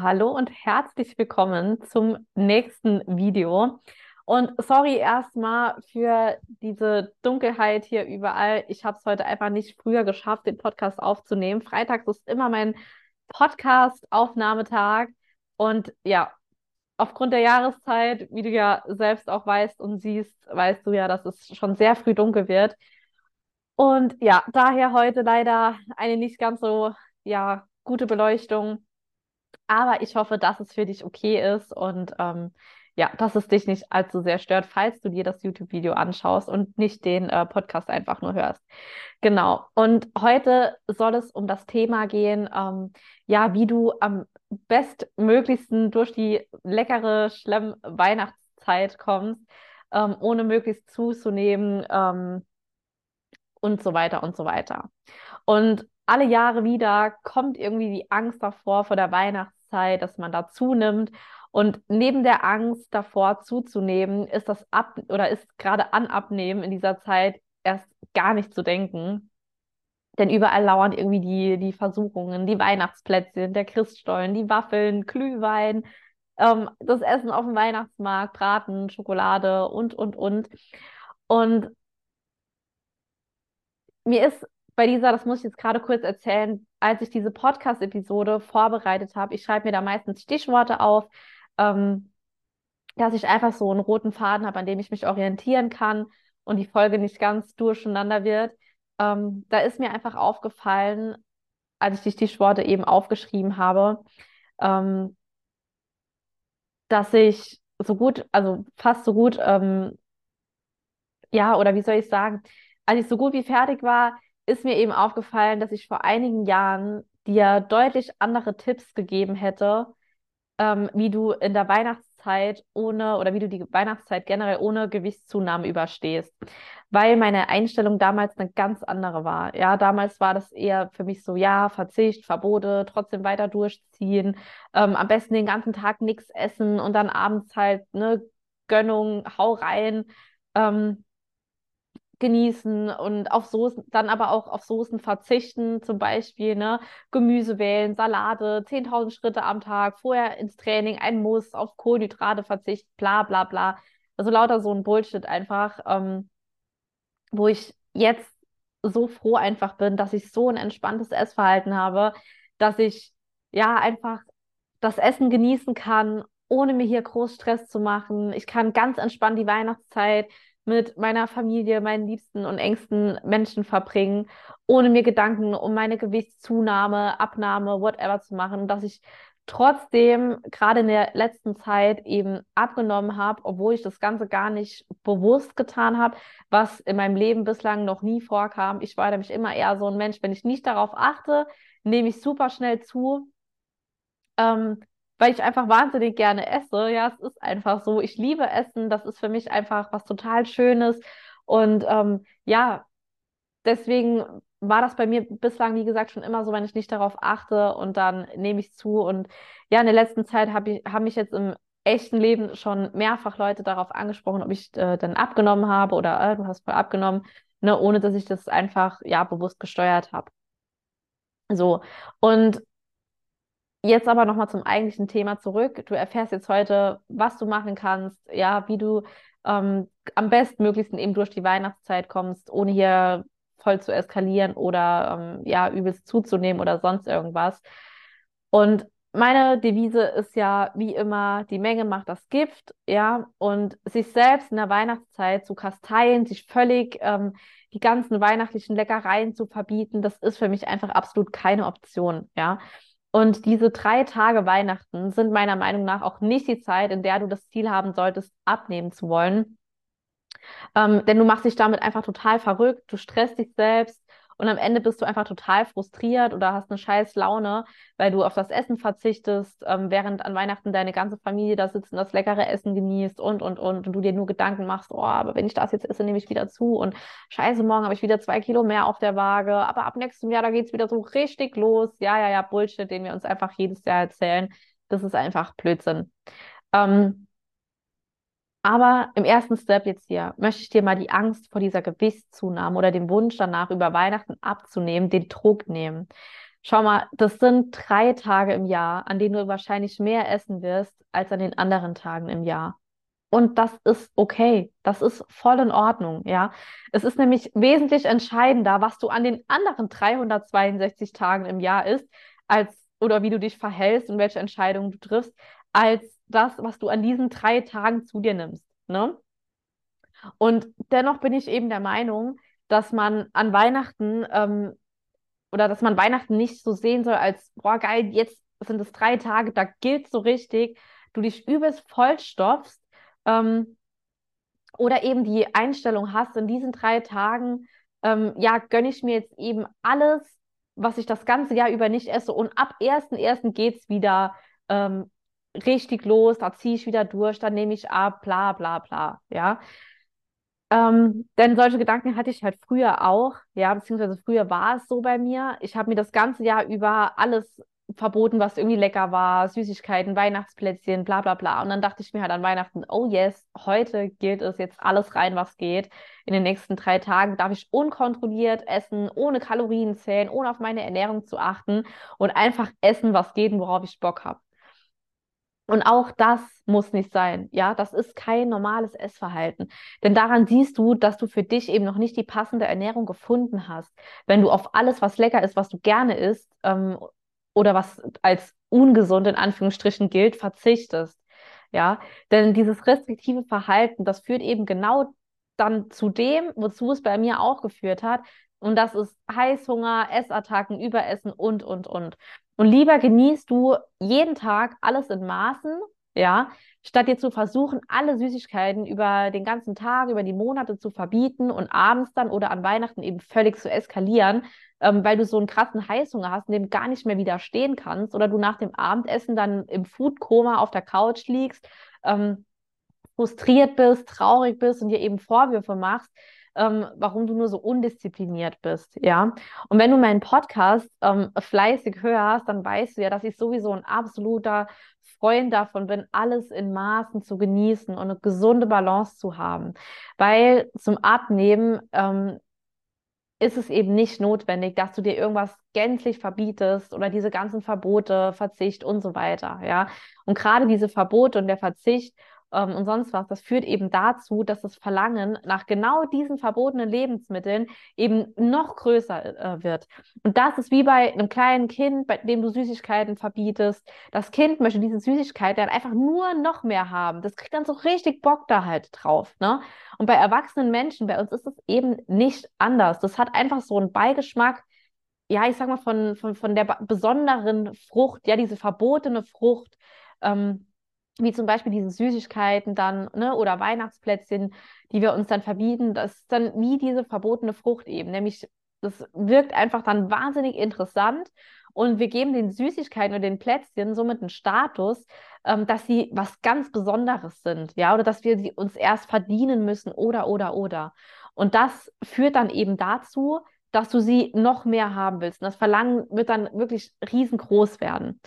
Hallo und herzlich willkommen zum nächsten Video. Und sorry erstmal für diese Dunkelheit hier überall. Ich habe es heute einfach nicht früher geschafft, den Podcast aufzunehmen. Freitags ist immer mein Podcast-Aufnahmetag. Und ja, aufgrund der Jahreszeit, wie du ja selbst auch weißt und siehst, weißt du ja, dass es schon sehr früh dunkel wird. Und ja, daher heute leider eine nicht ganz so ja, gute Beleuchtung. Aber ich hoffe, dass es für dich okay ist und ähm, ja, dass es dich nicht allzu sehr stört, falls du dir das YouTube-Video anschaust und nicht den äh, Podcast einfach nur hörst. Genau. Und heute soll es um das Thema gehen, ähm, ja, wie du am bestmöglichsten durch die leckere Schlemm-Weihnachtszeit kommst, ähm, ohne möglichst zuzunehmen ähm, und so weiter und so weiter. Und alle Jahre wieder kommt irgendwie die Angst davor, vor der Weihnachtszeit, dass man da zunimmt. Und neben der Angst davor zuzunehmen, ist das Ab oder ist gerade an Abnehmen in dieser Zeit erst gar nicht zu denken. Denn überall lauern irgendwie die, die Versuchungen, die Weihnachtsplätzchen, der Christstollen, die Waffeln, Glühwein, ähm, das Essen auf dem Weihnachtsmarkt, Braten, Schokolade und, und, und. Und mir ist bei dieser, das muss ich jetzt gerade kurz erzählen, als ich diese Podcast-Episode vorbereitet habe, ich schreibe mir da meistens Stichworte auf, ähm, dass ich einfach so einen roten Faden habe, an dem ich mich orientieren kann und die Folge nicht ganz durcheinander wird. Ähm, da ist mir einfach aufgefallen, als ich die Stichworte eben aufgeschrieben habe, ähm, dass ich so gut, also fast so gut, ähm, ja, oder wie soll ich sagen, als ich so gut wie fertig war, ist mir eben aufgefallen, dass ich vor einigen Jahren dir deutlich andere Tipps gegeben hätte, ähm, wie du in der Weihnachtszeit ohne oder wie du die Weihnachtszeit generell ohne Gewichtszunahme überstehst. Weil meine Einstellung damals eine ganz andere war. Ja, damals war das eher für mich so, ja, Verzicht, Verbote, trotzdem weiter durchziehen, ähm, am besten den ganzen Tag nichts essen und dann abends halt, ne, Gönnung, hau rein. Ähm, genießen und auf Soßen, dann aber auch auf Soßen verzichten, zum Beispiel, ne, Gemüse wählen, Salate, 10.000 Schritte am Tag, vorher ins Training, ein Muss, auf Kohlenhydrate verzichten, bla, bla, bla. Also lauter so ein Bullshit einfach, ähm, wo ich jetzt so froh einfach bin, dass ich so ein entspanntes Essverhalten habe, dass ich ja einfach das Essen genießen kann, ohne mir hier groß Stress zu machen. Ich kann ganz entspannt die Weihnachtszeit mit meiner Familie, meinen liebsten und engsten Menschen verbringen, ohne mir Gedanken um meine Gewichtszunahme, Abnahme, whatever zu machen, dass ich trotzdem gerade in der letzten Zeit eben abgenommen habe, obwohl ich das Ganze gar nicht bewusst getan habe, was in meinem Leben bislang noch nie vorkam. Ich war nämlich immer eher so ein Mensch, wenn ich nicht darauf achte, nehme ich super schnell zu. Ähm, weil ich einfach wahnsinnig gerne esse. Ja, es ist einfach so. Ich liebe Essen. Das ist für mich einfach was total Schönes. Und ähm, ja, deswegen war das bei mir bislang, wie gesagt, schon immer so, wenn ich nicht darauf achte und dann nehme ich zu. Und ja, in der letzten Zeit habe ich, haben mich jetzt im echten Leben schon mehrfach Leute darauf angesprochen, ob ich äh, dann abgenommen habe oder äh, du hast voll abgenommen, ne, ohne dass ich das einfach ja bewusst gesteuert habe. So. Und Jetzt aber nochmal zum eigentlichen Thema zurück. Du erfährst jetzt heute, was du machen kannst, ja, wie du ähm, am bestmöglichsten eben durch die Weihnachtszeit kommst, ohne hier voll zu eskalieren oder ähm, ja, übelst zuzunehmen oder sonst irgendwas. Und meine Devise ist ja wie immer, die Menge macht das Gift, ja, und sich selbst in der Weihnachtszeit zu kasteien, sich völlig ähm, die ganzen weihnachtlichen Leckereien zu verbieten, das ist für mich einfach absolut keine Option, ja. Und diese drei Tage Weihnachten sind meiner Meinung nach auch nicht die Zeit, in der du das Ziel haben solltest, abnehmen zu wollen. Ähm, denn du machst dich damit einfach total verrückt, du stresst dich selbst, und am Ende bist du einfach total frustriert oder hast eine scheiß Laune, weil du auf das Essen verzichtest, ähm, während an Weihnachten deine ganze Familie da sitzt und das leckere Essen genießt und, und, und, und du dir nur Gedanken machst, oh, aber wenn ich das jetzt esse, nehme ich wieder zu und scheiße, morgen habe ich wieder zwei Kilo mehr auf der Waage, aber ab nächstem Jahr, da geht es wieder so richtig los. Ja, ja, ja, Bullshit, den wir uns einfach jedes Jahr erzählen. Das ist einfach Blödsinn. Ähm, aber im ersten Step jetzt hier möchte ich dir mal die Angst vor dieser Gewichtszunahme oder dem Wunsch danach, über Weihnachten abzunehmen, den Druck nehmen. Schau mal, das sind drei Tage im Jahr, an denen du wahrscheinlich mehr essen wirst als an den anderen Tagen im Jahr. Und das ist okay. Das ist voll in Ordnung, ja. Es ist nämlich wesentlich entscheidender, was du an den anderen 362 Tagen im Jahr isst, als oder wie du dich verhältst und welche Entscheidungen du triffst, als das, was du an diesen drei Tagen zu dir nimmst. Ne? Und dennoch bin ich eben der Meinung, dass man an Weihnachten ähm, oder dass man Weihnachten nicht so sehen soll als, boah, geil, jetzt sind es drei Tage, da gilt so richtig, du dich übelst vollstopfst ähm, oder eben die Einstellung hast, in diesen drei Tagen, ähm, ja, gönne ich mir jetzt eben alles, was ich das ganze Jahr über nicht esse und ab 1.1. geht es wieder ähm, richtig los, da ziehe ich wieder durch, dann nehme ich ab, bla bla bla, ja. Ähm, denn solche Gedanken hatte ich halt früher auch, ja, beziehungsweise früher war es so bei mir. Ich habe mir das ganze Jahr über alles verboten, was irgendwie lecker war, Süßigkeiten, Weihnachtsplätzchen, bla bla bla. Und dann dachte ich mir halt an Weihnachten, oh yes, heute gilt es jetzt alles rein, was geht. In den nächsten drei Tagen darf ich unkontrolliert essen, ohne Kalorien zählen, ohne auf meine Ernährung zu achten und einfach essen, was geht und worauf ich Bock habe. Und auch das muss nicht sein. Ja, das ist kein normales Essverhalten. Denn daran siehst du, dass du für dich eben noch nicht die passende Ernährung gefunden hast. Wenn du auf alles, was lecker ist, was du gerne isst, ähm, oder was als ungesund in Anführungsstrichen gilt, verzichtest. Ja, denn dieses restriktive Verhalten, das führt eben genau dann zu dem, wozu es bei mir auch geführt hat. Und das ist Heißhunger, Essattacken, Überessen und, und, und. Und lieber genießt du jeden Tag alles in Maßen, ja, statt dir zu versuchen, alle Süßigkeiten über den ganzen Tag, über die Monate zu verbieten und abends dann oder an Weihnachten eben völlig zu eskalieren, ähm, weil du so einen krassen Heißhunger hast und dem gar nicht mehr widerstehen kannst oder du nach dem Abendessen dann im Foodkoma auf der Couch liegst, ähm, frustriert bist, traurig bist und dir eben Vorwürfe machst, ähm, warum du nur so undiszipliniert bist, ja. Und wenn du meinen Podcast ähm, fleißig hörst, dann weißt du ja, dass ich sowieso ein absoluter Freund davon bin, alles in Maßen zu genießen und eine gesunde Balance zu haben. Weil zum Abnehmen ähm, ist es eben nicht notwendig, dass du dir irgendwas gänzlich verbietest oder diese ganzen Verbote, Verzicht und so weiter, ja. Und gerade diese Verbote und der Verzicht ähm, und sonst was, das führt eben dazu, dass das Verlangen nach genau diesen verbotenen Lebensmitteln eben noch größer äh, wird. Und das ist wie bei einem kleinen Kind, bei dem du Süßigkeiten verbietest. Das Kind möchte diese Süßigkeit dann einfach nur noch mehr haben. Das kriegt dann so richtig Bock da halt drauf. Ne? Und bei erwachsenen Menschen, bei uns ist es eben nicht anders. Das hat einfach so einen Beigeschmack, ja, ich sag mal, von, von, von der besonderen Frucht, ja, diese verbotene Frucht. Ähm, wie zum Beispiel diese Süßigkeiten dann, ne, oder Weihnachtsplätzchen, die wir uns dann verbieten, das ist dann wie diese verbotene Frucht eben, nämlich das wirkt einfach dann wahnsinnig interessant und wir geben den Süßigkeiten oder den Plätzchen somit einen Status, ähm, dass sie was ganz Besonderes sind, ja, oder dass wir sie uns erst verdienen müssen oder, oder, oder. Und das führt dann eben dazu, dass du sie noch mehr haben willst. Und das Verlangen wird dann wirklich riesengroß werden.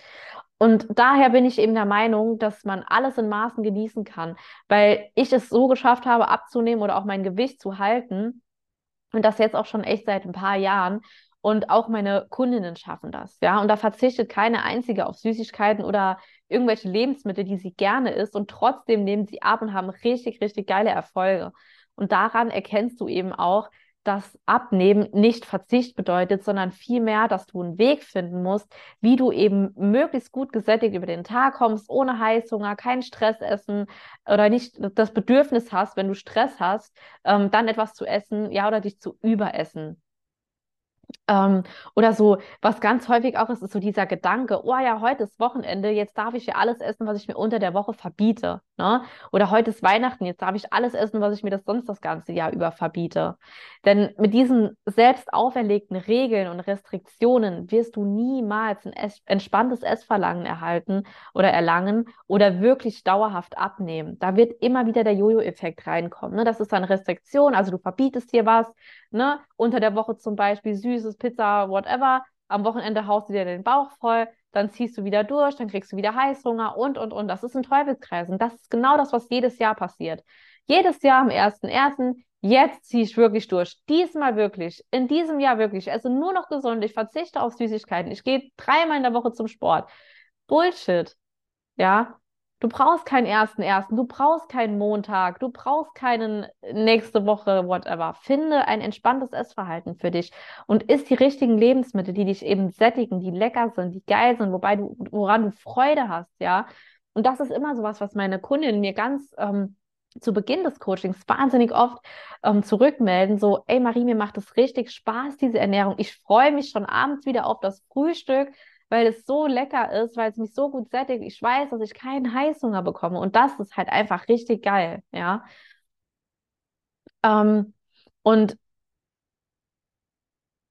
Und daher bin ich eben der Meinung, dass man alles in Maßen genießen kann, weil ich es so geschafft habe, abzunehmen oder auch mein Gewicht zu halten. Und das jetzt auch schon echt seit ein paar Jahren. Und auch meine Kundinnen schaffen das, ja. Und da verzichtet keine einzige auf Süßigkeiten oder irgendwelche Lebensmittel, die sie gerne isst. Und trotzdem nehmen sie ab und haben richtig, richtig geile Erfolge. Und daran erkennst du eben auch, dass Abnehmen nicht Verzicht bedeutet, sondern vielmehr, dass du einen Weg finden musst, wie du eben möglichst gut gesättigt über den Tag kommst, ohne Heißhunger, keinen Stress essen oder nicht das Bedürfnis hast, wenn du Stress hast, ähm, dann etwas zu essen, ja, oder dich zu überessen. Ähm, oder so, was ganz häufig auch ist, ist so dieser Gedanke, oh ja, heute ist Wochenende, jetzt darf ich ja alles essen, was ich mir unter der Woche verbiete. Ne? Oder heute ist Weihnachten, jetzt darf ich alles essen, was ich mir das sonst das ganze Jahr über verbiete. Denn mit diesen selbst auferlegten Regeln und Restriktionen wirst du niemals ein es entspanntes Essverlangen erhalten oder erlangen oder wirklich dauerhaft abnehmen. Da wird immer wieder der Jojo-Effekt reinkommen. Ne? Das ist dann Restriktion, also du verbietest dir was, ne? unter der Woche zum Beispiel süßes Pizza, whatever. Am Wochenende haust du dir den Bauch voll, dann ziehst du wieder durch, dann kriegst du wieder Heißhunger und, und, und. Das ist ein Teufelskreis. Und das ist genau das, was jedes Jahr passiert. Jedes Jahr am 1.1., jetzt ziehe ich wirklich durch. Diesmal wirklich, in diesem Jahr wirklich. Ich esse nur noch gesund, ich verzichte auf Süßigkeiten, ich gehe dreimal in der Woche zum Sport. Bullshit. Ja, Du brauchst keinen ersten ersten, du brauchst keinen Montag, du brauchst keinen nächste Woche, whatever. Finde ein entspanntes Essverhalten für dich und isst die richtigen Lebensmittel, die dich eben sättigen, die lecker sind, die geil sind, wobei du, woran du Freude hast, ja. Und das ist immer sowas, was meine Kundinnen mir ganz ähm, zu Beginn des Coachings wahnsinnig oft ähm, zurückmelden, so, ey Marie, mir macht es richtig Spaß, diese Ernährung. Ich freue mich schon abends wieder auf das Frühstück weil es so lecker ist, weil es mich so gut sättigt. Ich weiß, dass ich keinen Heißhunger bekomme und das ist halt einfach richtig geil, ja. Ähm, und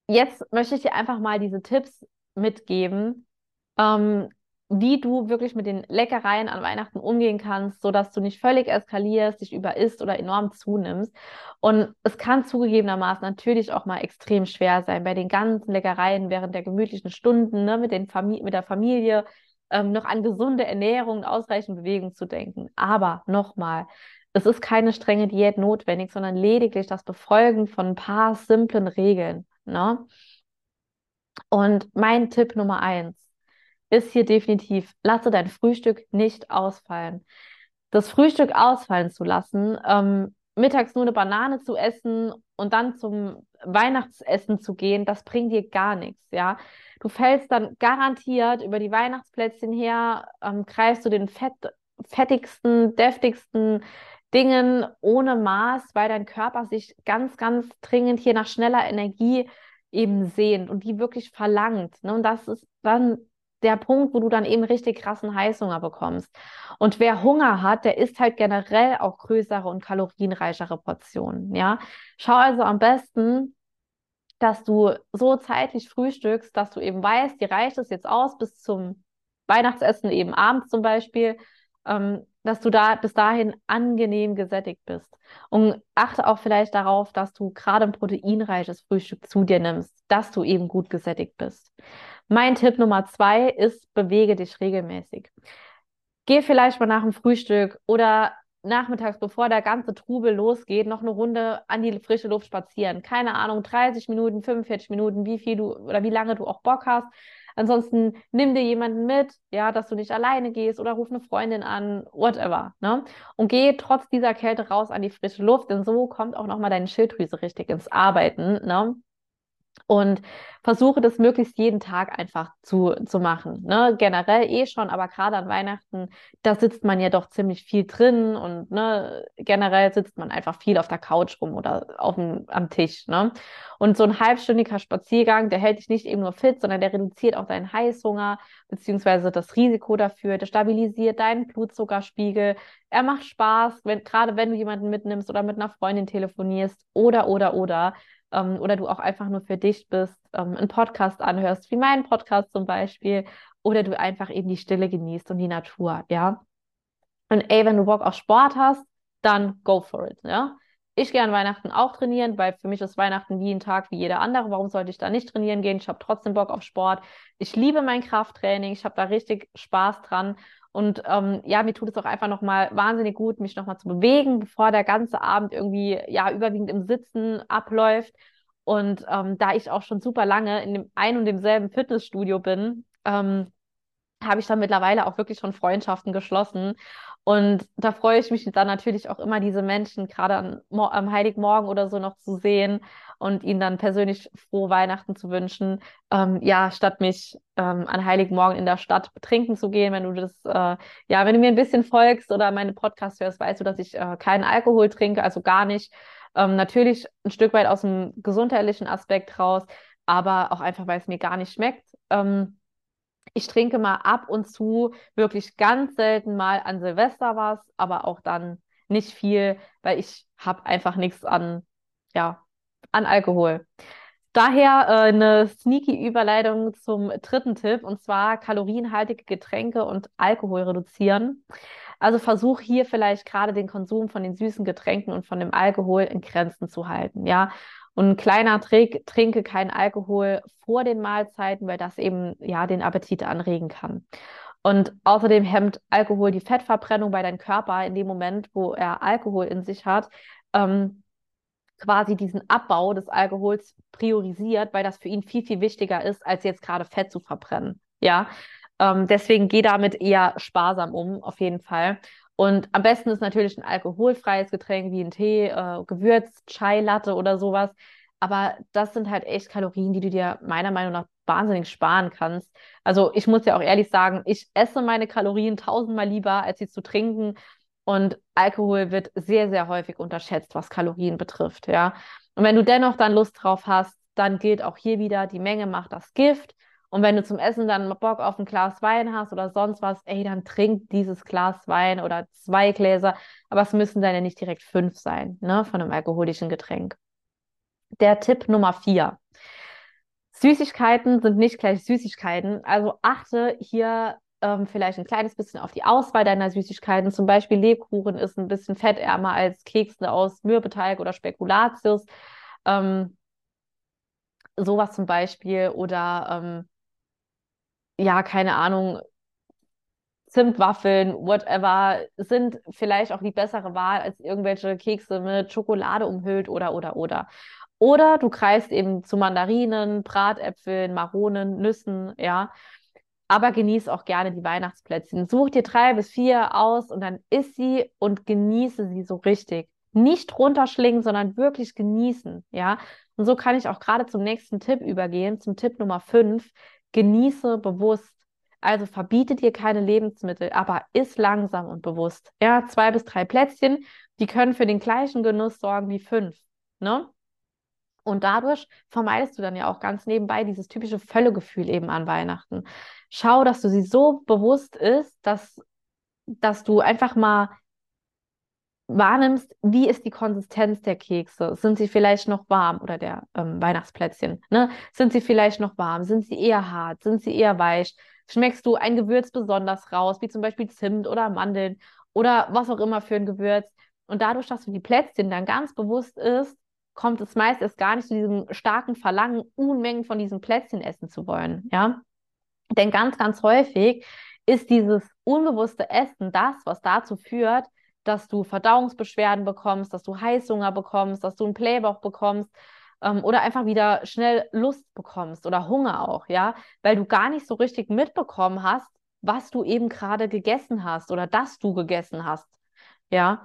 jetzt möchte ich dir einfach mal diese Tipps mitgeben, ähm, wie du wirklich mit den Leckereien an Weihnachten umgehen kannst, sodass du nicht völlig eskalierst, dich überisst oder enorm zunimmst. Und es kann zugegebenermaßen natürlich auch mal extrem schwer sein, bei den ganzen Leckereien während der gemütlichen Stunden ne, mit, den mit der Familie ähm, noch an gesunde Ernährung und ausreichend Bewegung zu denken. Aber nochmal, es ist keine strenge Diät notwendig, sondern lediglich das Befolgen von ein paar simplen Regeln. Ne? Und mein Tipp Nummer eins ist hier definitiv, lasse dein Frühstück nicht ausfallen. Das Frühstück ausfallen zu lassen, ähm, mittags nur eine Banane zu essen und dann zum Weihnachtsessen zu gehen, das bringt dir gar nichts, ja. Du fällst dann garantiert über die Weihnachtsplätzchen her, ähm, greifst du den fett, fettigsten, deftigsten Dingen ohne Maß, weil dein Körper sich ganz, ganz dringend hier nach schneller Energie eben sehnt und die wirklich verlangt. Ne? Und das ist dann der Punkt, wo du dann eben richtig krassen Heißhunger bekommst. Und wer Hunger hat, der isst halt generell auch größere und kalorienreichere Portionen. Ja, schau also am besten, dass du so zeitlich frühstückst, dass du eben weißt, dir reicht es jetzt aus bis zum Weihnachtsessen, eben abends zum Beispiel, ähm, dass du da bis dahin angenehm gesättigt bist. Und achte auch vielleicht darauf, dass du gerade ein proteinreiches Frühstück zu dir nimmst, dass du eben gut gesättigt bist. Mein Tipp Nummer zwei ist, bewege dich regelmäßig. Geh vielleicht mal nach dem Frühstück oder nachmittags, bevor der ganze Trubel losgeht, noch eine Runde an die frische Luft spazieren. Keine Ahnung, 30 Minuten, 45 Minuten, wie viel du oder wie lange du auch Bock hast. Ansonsten nimm dir jemanden mit, ja, dass du nicht alleine gehst oder ruf eine Freundin an, whatever, ne? Und geh trotz dieser Kälte raus an die frische Luft, denn so kommt auch nochmal deine Schilddrüse richtig ins Arbeiten, ne? Und versuche das möglichst jeden Tag einfach zu, zu machen. Ne? Generell eh schon, aber gerade an Weihnachten, da sitzt man ja doch ziemlich viel drin und ne, generell sitzt man einfach viel auf der Couch rum oder auf dem, am Tisch. Ne? Und so ein halbstündiger Spaziergang, der hält dich nicht eben nur fit, sondern der reduziert auch deinen Heißhunger beziehungsweise das Risiko dafür, der stabilisiert deinen Blutzuckerspiegel. Er macht Spaß, wenn, gerade wenn du jemanden mitnimmst oder mit einer Freundin telefonierst oder, oder, oder ähm, oder du auch einfach nur für dich bist, ähm, einen Podcast anhörst, wie meinen Podcast zum Beispiel, oder du einfach eben die Stille genießt und die Natur, ja. Und ey, wenn du Bock auf Sport hast, dann go for it, ja. Ich gehe an Weihnachten auch trainieren, weil für mich ist Weihnachten wie ein Tag wie jeder andere. Warum sollte ich da nicht trainieren gehen? Ich habe trotzdem Bock auf Sport. Ich liebe mein Krafttraining. Ich habe da richtig Spaß dran. Und ähm, ja, mir tut es auch einfach nochmal wahnsinnig gut, mich nochmal zu bewegen, bevor der ganze Abend irgendwie ja überwiegend im Sitzen abläuft. Und ähm, da ich auch schon super lange in dem ein und demselben Fitnessstudio bin, ähm, habe ich dann mittlerweile auch wirklich schon Freundschaften geschlossen. Und da freue ich mich dann natürlich auch immer, diese Menschen gerade am Heiligmorgen oder so noch zu sehen und ihnen dann persönlich frohe Weihnachten zu wünschen. Ähm, ja, statt mich ähm, an Heiligmorgen in der Stadt trinken zu gehen, wenn du das, äh, ja, wenn du mir ein bisschen folgst oder meine Podcasts hörst, weißt du, dass ich äh, keinen Alkohol trinke, also gar nicht. Ähm, natürlich ein Stück weit aus dem gesundheitlichen Aspekt raus, aber auch einfach, weil es mir gar nicht schmeckt. Ähm, ich trinke mal ab und zu wirklich ganz selten mal an Silvester was, aber auch dann nicht viel, weil ich habe einfach nichts an, ja, an Alkohol. Daher äh, eine sneaky Überleitung zum dritten Tipp und zwar kalorienhaltige Getränke und Alkohol reduzieren. Also versuch hier vielleicht gerade den Konsum von den süßen Getränken und von dem Alkohol in Grenzen zu halten, ja. Und ein kleiner Trick, trinke keinen Alkohol vor den Mahlzeiten, weil das eben ja den Appetit anregen kann. Und außerdem hemmt Alkohol die Fettverbrennung bei deinem Körper in dem Moment, wo er Alkohol in sich hat. Ähm, quasi diesen Abbau des Alkohols priorisiert, weil das für ihn viel, viel wichtiger ist, als jetzt gerade Fett zu verbrennen. Ja, ähm, deswegen geh damit eher sparsam um, auf jeden Fall. Und am besten ist natürlich ein alkoholfreies Getränk wie ein Tee, äh, Gewürz, Chai Latte oder sowas. Aber das sind halt echt Kalorien, die du dir meiner Meinung nach wahnsinnig sparen kannst. Also ich muss ja auch ehrlich sagen, ich esse meine Kalorien tausendmal lieber, als sie zu trinken. Und Alkohol wird sehr, sehr häufig unterschätzt, was Kalorien betrifft, ja. Und wenn du dennoch dann Lust drauf hast, dann gilt auch hier wieder, die Menge macht das Gift. Und wenn du zum Essen dann Bock auf ein Glas Wein hast oder sonst was, ey, dann trink dieses Glas Wein oder zwei Gläser. Aber es müssen dann ja nicht direkt fünf sein, ne, von einem alkoholischen Getränk. Der Tipp Nummer vier. Süßigkeiten sind nicht gleich Süßigkeiten. Also achte hier ähm, vielleicht ein kleines bisschen auf die Auswahl deiner Süßigkeiten. Zum Beispiel Lebkuchen ist ein bisschen fettärmer als Kekse aus Mürbeteig oder Spekulatius. Ähm, sowas zum Beispiel. Oder ähm, ja, keine Ahnung, Zimtwaffeln, whatever, sind vielleicht auch die bessere Wahl als irgendwelche Kekse mit Schokolade umhüllt oder, oder, oder. Oder du greifst eben zu Mandarinen, Bratäpfeln, Maronen, Nüssen, ja. Aber genieß auch gerne die Weihnachtsplätzchen. Such dir drei bis vier aus und dann isst sie und genieße sie so richtig. Nicht runterschlingen, sondern wirklich genießen, ja. Und so kann ich auch gerade zum nächsten Tipp übergehen, zum Tipp Nummer fünf. Genieße bewusst. Also verbiete dir keine Lebensmittel, aber iss langsam und bewusst. Ja, zwei bis drei Plätzchen, die können für den gleichen Genuss sorgen wie fünf. Ne? Und dadurch vermeidest du dann ja auch ganz nebenbei dieses typische Völlegefühl eben an Weihnachten. Schau, dass du sie so bewusst isst, dass, dass du einfach mal wahrnimmst, wie ist die Konsistenz der Kekse? Sind sie vielleicht noch warm oder der ähm, Weihnachtsplätzchen? Ne? Sind sie vielleicht noch warm? Sind sie eher hart? Sind sie eher weich? Schmeckst du ein Gewürz besonders raus, wie zum Beispiel Zimt oder Mandeln oder was auch immer für ein Gewürz? Und dadurch, dass du die Plätzchen dann ganz bewusst isst, kommt es meist erst gar nicht zu diesem starken Verlangen, Unmengen von diesen Plätzchen essen zu wollen, ja? Denn ganz, ganz häufig ist dieses unbewusste Essen das, was dazu führt, dass du Verdauungsbeschwerden bekommst, dass du Heißhunger bekommst, dass du einen Playbauch bekommst ähm, oder einfach wieder schnell Lust bekommst oder Hunger auch, ja, weil du gar nicht so richtig mitbekommen hast, was du eben gerade gegessen hast oder dass du gegessen hast, ja.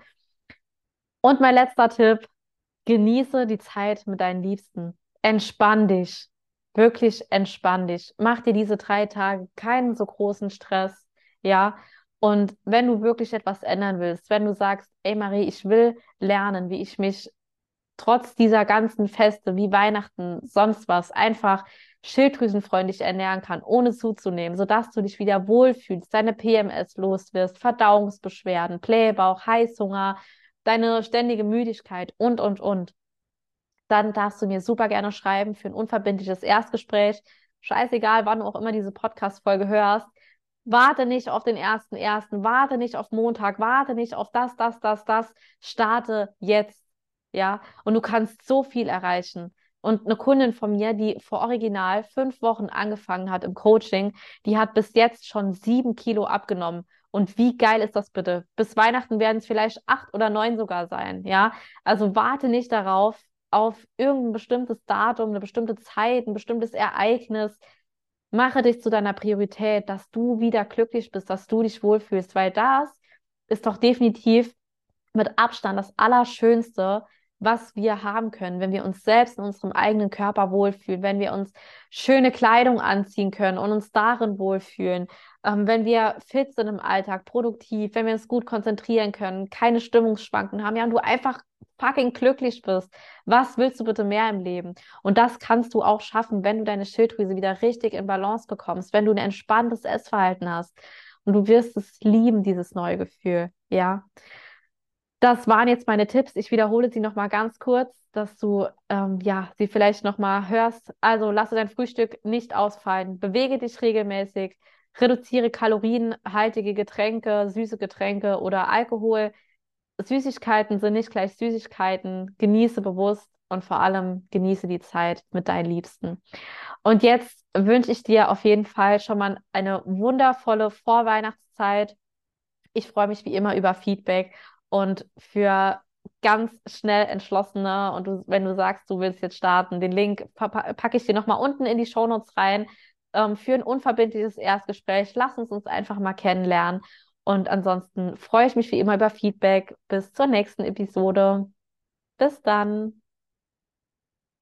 Und mein letzter Tipp, Genieße die Zeit mit deinen Liebsten. Entspann dich. Wirklich entspann dich. Mach dir diese drei Tage keinen so großen Stress. Ja. Und wenn du wirklich etwas ändern willst, wenn du sagst, ey Marie, ich will lernen, wie ich mich trotz dieser ganzen Feste wie Weihnachten, sonst was, einfach schilddrüsenfreundlich ernähren kann, ohne zuzunehmen, sodass du dich wieder wohlfühlst, deine PMS los wirst, Verdauungsbeschwerden, Blähbauch, Heißhunger, deine ständige Müdigkeit und, und, und, dann darfst du mir super gerne schreiben für ein unverbindliches Erstgespräch. Scheißegal, wann du auch immer diese Podcast-Folge hörst. Warte nicht auf den ersten ersten, warte nicht auf Montag, warte nicht auf das, das, das, das. Starte jetzt. Ja, und du kannst so viel erreichen. Und eine Kundin von mir, die vor original fünf Wochen angefangen hat im Coaching, die hat bis jetzt schon sieben Kilo abgenommen. Und wie geil ist das bitte? Bis Weihnachten werden es vielleicht acht oder neun sogar sein, ja? Also warte nicht darauf, auf irgendein bestimmtes Datum, eine bestimmte Zeit, ein bestimmtes Ereignis. Mache dich zu deiner Priorität, dass du wieder glücklich bist, dass du dich wohlfühlst, weil das ist doch definitiv mit Abstand das Allerschönste, was wir haben können, wenn wir uns selbst in unserem eigenen Körper wohlfühlen, wenn wir uns schöne Kleidung anziehen können und uns darin wohlfühlen, ähm, wenn wir fit sind im Alltag, produktiv, wenn wir uns gut konzentrieren können, keine Stimmungsschwanken haben, ja, und du einfach fucking glücklich bist. Was willst du bitte mehr im Leben? Und das kannst du auch schaffen, wenn du deine Schilddrüse wieder richtig in Balance bekommst, wenn du ein entspanntes Essverhalten hast. Und du wirst es lieben, dieses neue Gefühl, ja. Das waren jetzt meine Tipps. Ich wiederhole sie nochmal ganz kurz, dass du ähm, ja, sie vielleicht nochmal hörst. Also lasse dein Frühstück nicht ausfallen. Bewege dich regelmäßig. Reduziere kalorienhaltige Getränke, süße Getränke oder Alkohol. Süßigkeiten sind nicht gleich Süßigkeiten. Genieße bewusst und vor allem genieße die Zeit mit deinen Liebsten. Und jetzt wünsche ich dir auf jeden Fall schon mal eine wundervolle Vorweihnachtszeit. Ich freue mich wie immer über Feedback und für ganz schnell entschlossene und du, wenn du sagst, du willst jetzt starten, den Link packe ich dir nochmal unten in die Shownotes rein ähm, für ein unverbindliches Erstgespräch. Lass uns uns einfach mal kennenlernen und ansonsten freue ich mich wie immer über Feedback. Bis zur nächsten Episode. Bis dann.